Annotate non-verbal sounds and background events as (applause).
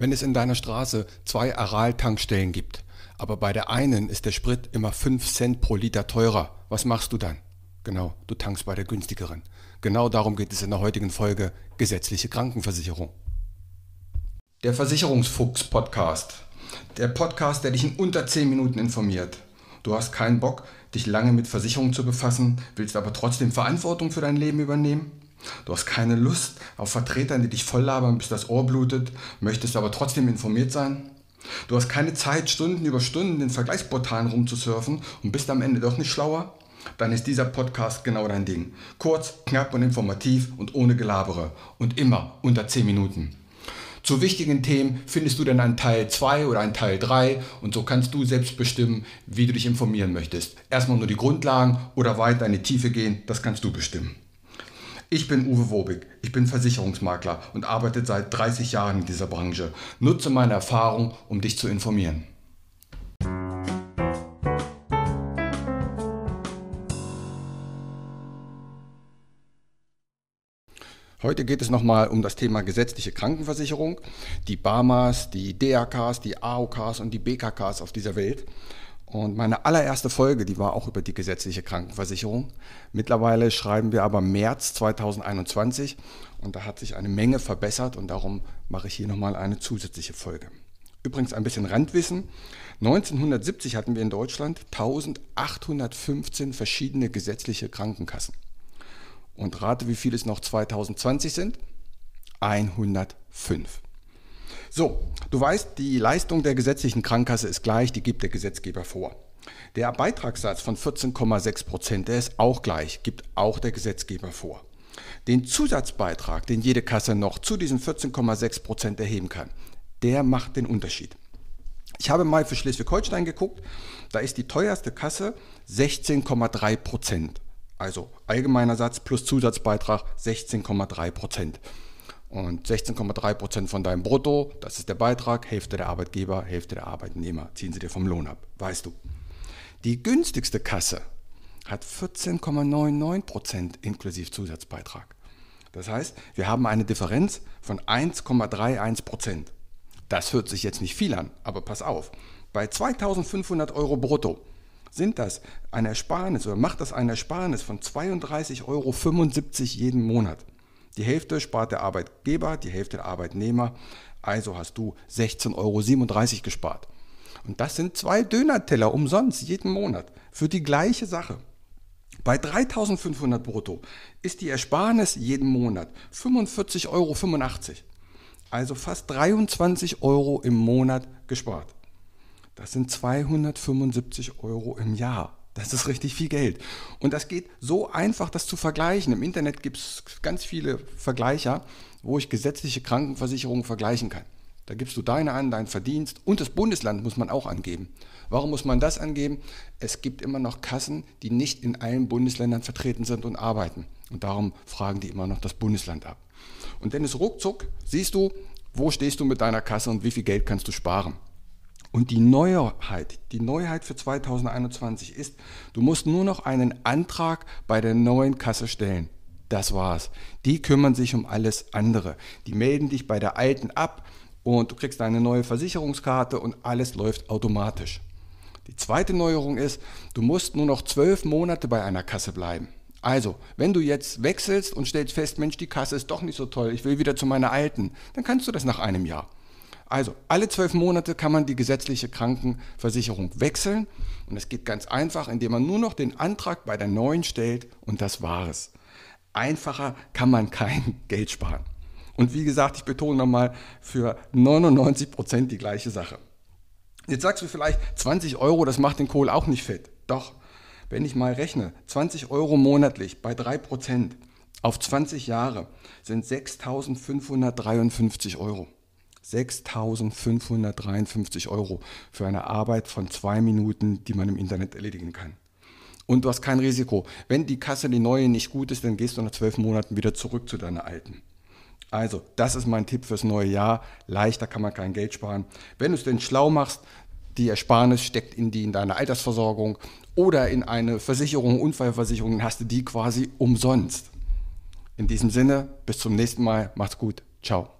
Wenn es in deiner Straße zwei Aral-Tankstellen gibt, aber bei der einen ist der Sprit immer 5 Cent pro Liter teurer, was machst du dann? Genau, du tankst bei der günstigeren. Genau darum geht es in der heutigen Folge gesetzliche Krankenversicherung. Der Versicherungsfuchs Podcast. Der Podcast, der dich in unter 10 Minuten informiert. Du hast keinen Bock, dich lange mit Versicherungen zu befassen, willst aber trotzdem Verantwortung für dein Leben übernehmen? Du hast keine Lust auf Vertretern, die dich voll labern, bis das Ohr blutet, möchtest aber trotzdem informiert sein. Du hast keine Zeit, Stunden über Stunden in Vergleichsportalen rumzusurfen und bist am Ende doch nicht schlauer? Dann ist dieser Podcast genau dein Ding. Kurz, knapp und informativ und ohne Gelabere. Und immer unter 10 Minuten. Zu wichtigen Themen findest du dann einen Teil 2 oder einen Teil 3 und so kannst du selbst bestimmen, wie du dich informieren möchtest. Erstmal nur die Grundlagen oder weiter in die Tiefe gehen, das kannst du bestimmen. Ich bin Uwe Wobig, ich bin Versicherungsmakler und arbeite seit 30 Jahren in dieser Branche. Nutze meine Erfahrung, um dich zu informieren. Heute geht es nochmal um das Thema gesetzliche Krankenversicherung, die BAMAs, die DAKs, die AOKs und die BKKs auf dieser Welt. Und meine allererste Folge, die war auch über die gesetzliche Krankenversicherung. Mittlerweile schreiben wir aber März 2021 und da hat sich eine Menge verbessert und darum mache ich hier nochmal eine zusätzliche Folge. Übrigens ein bisschen Randwissen. 1970 hatten wir in Deutschland 1815 verschiedene gesetzliche Krankenkassen. Und rate, wie viele es noch 2020 sind? 105. So, du weißt, die Leistung der gesetzlichen Krankenkasse ist gleich, die gibt der Gesetzgeber vor. Der Beitragssatz von 14,6 Prozent, der ist auch gleich, gibt auch der Gesetzgeber vor. Den Zusatzbeitrag, den jede Kasse noch zu diesen 14,6 Prozent erheben kann, der macht den Unterschied. Ich habe mal für Schleswig-Holstein geguckt, da ist die teuerste Kasse 16,3 Prozent. Also allgemeiner Satz plus Zusatzbeitrag 16,3 Prozent. Und 16,3 Prozent von deinem Brutto, das ist der Beitrag, Hälfte der Arbeitgeber, Hälfte der Arbeitnehmer, ziehen sie dir vom Lohn ab, weißt du. Die günstigste Kasse hat 14,99 Prozent inklusive Zusatzbeitrag. Das heißt, wir haben eine Differenz von 1,31 Prozent. Das hört sich jetzt nicht viel an, aber pass auf. Bei 2500 Euro brutto sind das eine Ersparnis oder macht das eine Ersparnis von 32,75 Euro jeden Monat. Die Hälfte spart der Arbeitgeber, die Hälfte der Arbeitnehmer. Also hast du 16,37 Euro gespart. Und das sind zwei Dönerteller umsonst jeden Monat für die gleiche Sache. Bei 3500 brutto ist die Ersparnis jeden Monat 45,85 Euro. Also fast 23 Euro im Monat gespart. Das sind 275 Euro im Jahr. Das ist richtig viel Geld. Und das geht so einfach, das zu vergleichen. Im Internet gibt es ganz viele Vergleicher, wo ich gesetzliche Krankenversicherungen vergleichen kann. Da gibst du deine an, deinen Verdienst und das Bundesland muss man auch angeben. Warum muss man das angeben? Es gibt immer noch Kassen, die nicht in allen Bundesländern vertreten sind und arbeiten. Und darum fragen die immer noch das Bundesland ab. Und dann ist ruckzuck, siehst du, wo stehst du mit deiner Kasse und wie viel Geld kannst du sparen. Und die Neuheit, die Neuheit für 2021 ist, du musst nur noch einen Antrag bei der neuen Kasse stellen. Das war's. Die kümmern sich um alles andere. Die melden dich bei der alten ab und du kriegst eine neue Versicherungskarte und alles läuft automatisch. Die zweite Neuerung ist, du musst nur noch zwölf Monate bei einer Kasse bleiben. Also, wenn du jetzt wechselst und stellst fest, Mensch, die Kasse ist doch nicht so toll, ich will wieder zu meiner alten, dann kannst du das nach einem Jahr. Also alle zwölf Monate kann man die gesetzliche Krankenversicherung wechseln und es geht ganz einfach, indem man nur noch den Antrag bei der neuen stellt und das war es. Einfacher kann man kein (laughs) Geld sparen. Und wie gesagt, ich betone nochmal, für 99 Prozent die gleiche Sache. Jetzt sagst du vielleicht, 20 Euro, das macht den Kohl auch nicht fett. Doch, wenn ich mal rechne, 20 Euro monatlich bei 3 Prozent auf 20 Jahre sind 6.553 Euro. 6.553 Euro für eine Arbeit von zwei Minuten, die man im Internet erledigen kann. Und du hast kein Risiko. Wenn die Kasse, die neue, nicht gut ist, dann gehst du nach zwölf Monaten wieder zurück zu deiner alten. Also, das ist mein Tipp fürs neue Jahr. Leichter kann man kein Geld sparen. Wenn du es denn schlau machst, die Ersparnis steckt in die in deine Altersversorgung oder in eine Versicherung, Unfallversicherung, dann hast du die quasi umsonst. In diesem Sinne, bis zum nächsten Mal. Macht's gut. Ciao.